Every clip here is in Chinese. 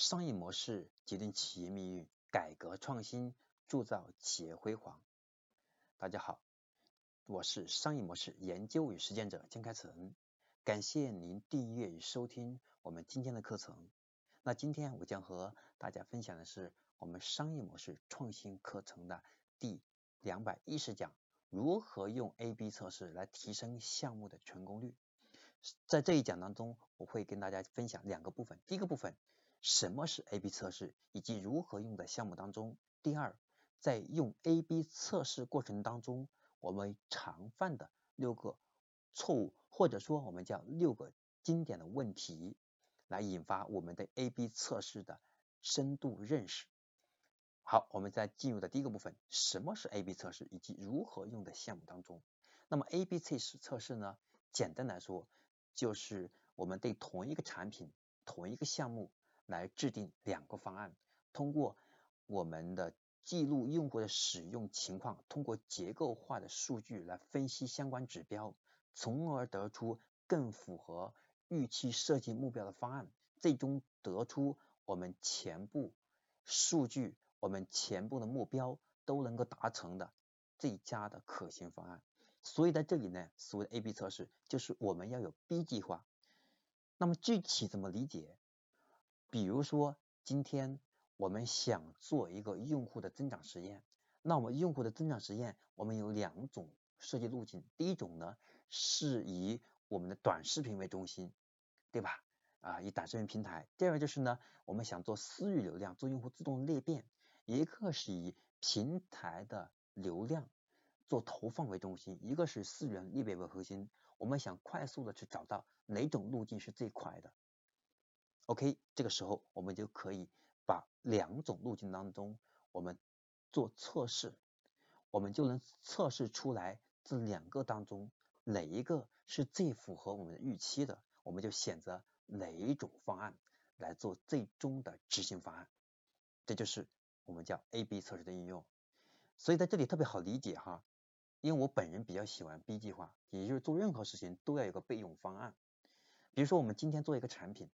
商业模式决定企业命运，改革创新铸造企业辉煌。大家好，我是商业模式研究与实践者江开成，感谢您订阅与收听我们今天的课程。那今天我将和大家分享的是我们商业模式创新课程的第两百一十讲，如何用 A/B 测试来提升项目的成功率。在这一讲当中，我会跟大家分享两个部分，第一个部分。什么是 A/B 测试，以及如何用在项目当中？第二，在用 A/B 测试过程当中，我们常犯的六个错误，或者说我们叫六个经典的问题，来引发我们的 A/B 测试的深度认识。好，我们再进入的第一个部分，什么是 A/B 测试，以及如何用在项目当中？那么 A/B 测试测试呢？简单来说，就是我们对同一个产品、同一个项目。来制定两个方案，通过我们的记录用户的使用情况，通过结构化的数据来分析相关指标，从而得出更符合预期设计目标的方案，最终得出我们全部数据、我们全部的目标都能够达成的最佳的可行方案。所以在这里呢，所谓的 A/B 测试就是我们要有 B 计划。那么具体怎么理解？比如说，今天我们想做一个用户的增长实验，那我们用户的增长实验，我们有两种设计路径。第一种呢，是以我们的短视频为中心，对吧？啊，以短视频平台。第二个就是呢，我们想做私域流量，做用户自动裂变。一个是以平台的流量做投放为中心，一个是私域裂变为核心。我们想快速的去找到哪种路径是最快的。OK，这个时候我们就可以把两种路径当中，我们做测试，我们就能测试出来这两个当中哪一个是最符合我们的预期的，我们就选择哪一种方案来做最终的执行方案。这就是我们叫 A/B 测试的应用。所以在这里特别好理解哈，因为我本人比较喜欢 B 计划，也就是做任何事情都要有个备用方案。比如说我们今天做一个产品。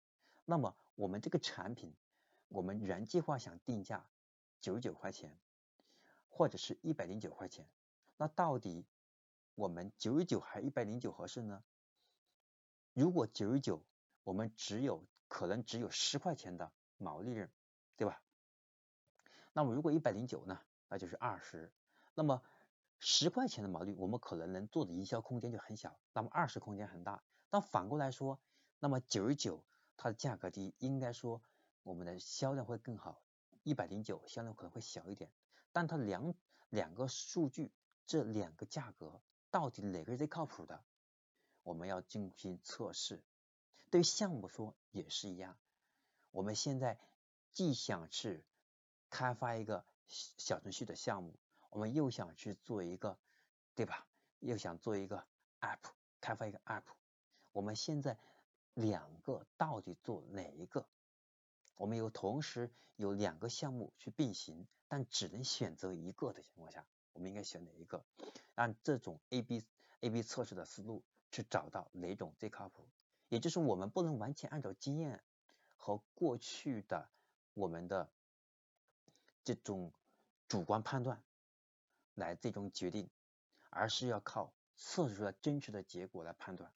那么我们这个产品，我们原计划想定价九十九块钱，或者是一百零九块钱，那到底我们九十九还一百零九合适呢？如果九十九，我们只有可能只有十块钱的毛利润，对吧？那么如果一百零九呢，那就是二十。那么十块钱的毛利，我们可能能做的营销空间就很小，那么二十空间很大。但反过来说，那么九十九。它的价格低，应该说我们的销量会更好。一百零九销量可能会小一点，但它两两个数据，这两个价格到底哪个是最靠谱的？我们要进行测试。对于项目说也是一样，我们现在既想去开发一个小程序的项目，我们又想去做一个，对吧？又想做一个 app，开发一个 app，我们现在。两个到底做哪一个？我们有同时有两个项目去并行，但只能选择一个的情况下，我们应该选哪一个？按这种 A B A B 测试的思路去找到哪种最靠谱。也就是我们不能完全按照经验和过去的我们的这种主观判断来最终决定，而是要靠测试出来真实的结果来判断。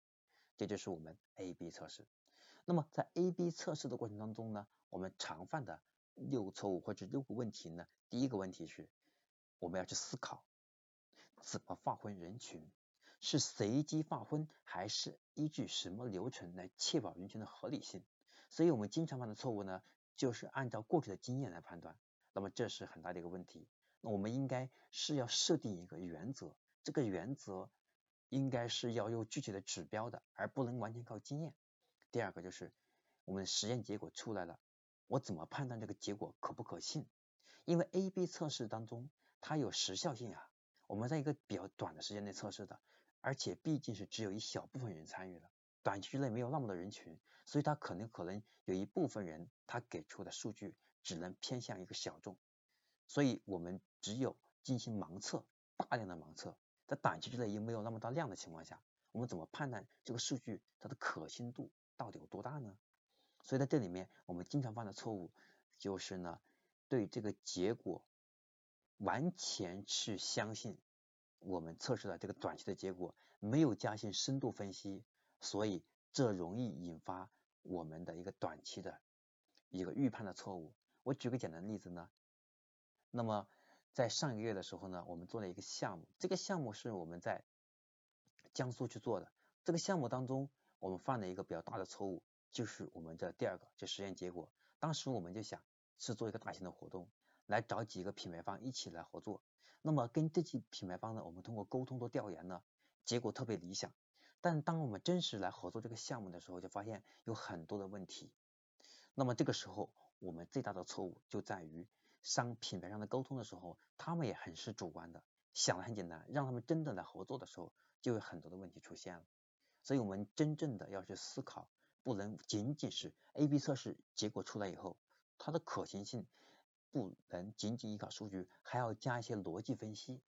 这就是我们 A/B 测试。那么在 A/B 测试的过程当中呢，我们常犯的六个错误或者六个问题呢，第一个问题是，我们要去思考怎么划分人群，是随机划分还是依据什么流程来确保人群的合理性？所以我们经常犯的错误呢，就是按照过去的经验来判断。那么这是很大的一个问题。那我们应该是要设定一个原则，这个原则。应该是要有具体的指标的，而不能完全靠经验。第二个就是我们实验结果出来了，我怎么判断这个结果可不可信？因为 A/B 测试当中它有时效性啊，我们在一个比较短的时间内测试的，而且毕竟是只有一小部分人参与了，短期内没有那么多人群，所以它可能可能有一部分人他给出的数据只能偏向一个小众，所以我们只有进行盲测，大量的盲测。在短期之内又没有那么大量的情况下，我们怎么判断这个数据它的可信度到底有多大呢？所以在这里面，我们经常犯的错误就是呢，对这个结果完全去相信我们测试的这个短期的结果，没有加行深度分析，所以这容易引发我们的一个短期的一个预判的错误。我举个简单的例子呢，那么在上个月的时候呢，我们做了一个项目，这个项目是我们在江苏去做的，这个项目当中我们犯了一个比较大的错误。就是我们的第二个，就实验结果。当时我们就想是做一个大型的活动，来找几个品牌方一起来合作。那么跟这几品牌方呢，我们通过沟通和调研呢，结果特别理想。但当我们真实来合作这个项目的时候，就发现有很多的问题。那么这个时候，我们最大的错误就在于商品牌上的沟通的时候，他们也很是主观的，想的很简单，让他们真的来合作的时候，就有很多的问题出现了。所以我们真正的要去思考。不能仅仅是 A/B 测试结果出来以后，它的可行性不能仅仅依靠数据，还要加一些逻辑分析。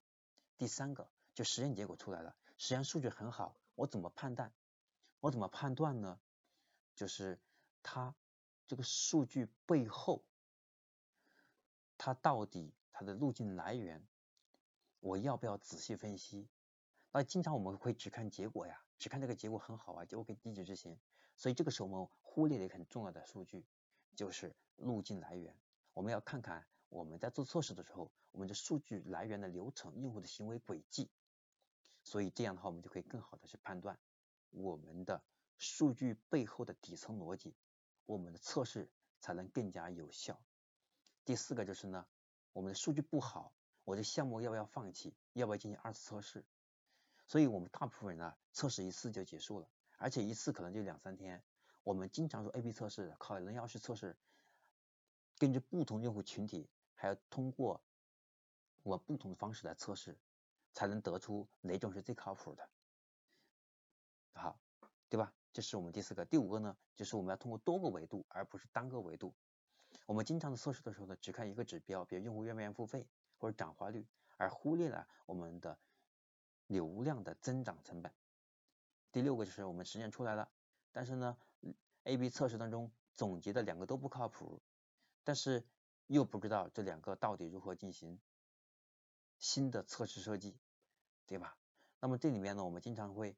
第三个，就实验结果出来了，实验数据很好，我怎么判断？我怎么判断呢？就是它这个数据背后，它到底它的路径来源，我要不要仔细分析？那经常我们会只看结果呀，只看这个结果很好啊，结果可以低脂执行。所以这个时候我们忽略了一个很重要的数据，就是路径来源。我们要看看我们在做测试的时候，我们的数据来源的流程、用户的行为轨迹。所以这样的话，我们就可以更好的去判断我们的数据背后的底层逻辑，我们的测试才能更加有效。第四个就是呢，我们的数据不好，我的项目要不要放弃？要不要进行二次测试？所以我们大部分人呢，测试一次就结束了。而且一次可能就两三天，我们经常做 A/B 测试，靠人要去测试，根据不同用户群体，还要通过我不同的方式来测试，才能得出哪种是最靠谱的，好，对吧？这是我们第四个。第五个呢，就是我们要通过多个维度，而不是单个维度。我们经常的测试的时候呢，只看一个指标，比如用户愿不愿意付费或者转化率，而忽略了我们的流量的增长成本。第六个就是我们实验出来了，但是呢，A/B 测试当中总结的两个都不靠谱，但是又不知道这两个到底如何进行新的测试设计，对吧？那么这里面呢，我们经常会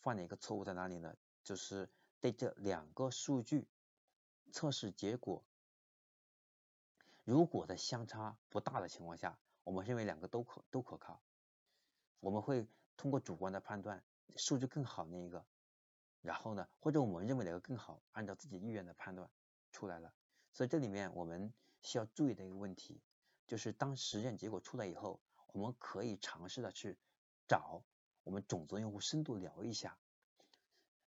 犯的一个错误在哪里呢？就是对这两个数据测试结果，如果的相差不大的情况下，我们认为两个都可都可靠，我们会通过主观的判断。数据更好那一个，然后呢，或者我们认为哪个更好，按照自己意愿的判断出来了。所以这里面我们需要注意的一个问题，就是当实验结果出来以后，我们可以尝试的去找我们种子用户深度聊一下，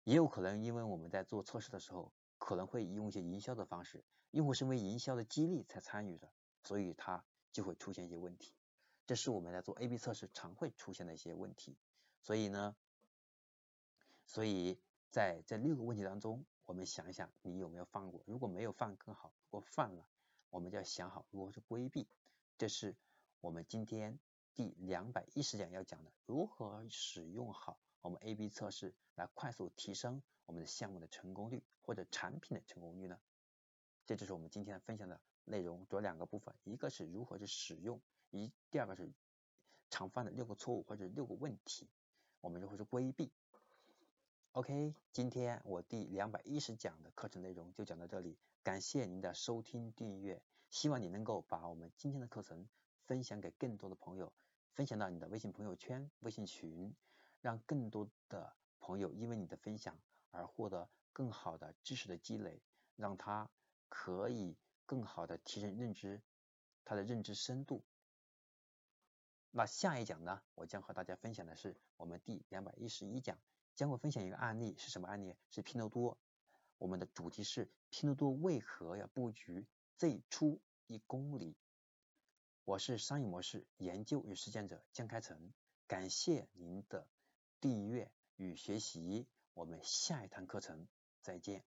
也有可能因为我们在做测试的时候，可能会用一些营销的方式，用户是因为营销的激励才参与的，所以它就会出现一些问题。这是我们在做 A/B 测试常会出现的一些问题。所以呢。所以在这六个问题当中，我们想一想，你有没有犯过？如果没有犯更好，如果犯了，我们就要想好如何去规避。这是我们今天第两百一十讲要讲的，如何使用好我们 A/B 测试来快速提升我们的项目的成功率或者产品的成功率呢？这就是我们今天分享的内容，主要两个部分，一个是如何去使用，一第二个是常犯的六个错误或者六个问题，我们如何去规避。OK，今天我第两百一十讲的课程内容就讲到这里，感谢您的收听订阅，希望你能够把我们今天的课程分享给更多的朋友，分享到你的微信朋友圈、微信群，让更多的朋友因为你的分享而获得更好的知识的积累，让他可以更好的提升认知，他的认知深度。那下一讲呢，我将和大家分享的是我们第两百一十一讲。将会分享一个案例，是什么案例？是拼多多。我们的主题是拼多多为何要布局最初一公里？我是商业模式研究与实践者江开成，感谢您的订阅与学习。我们下一堂课程再见。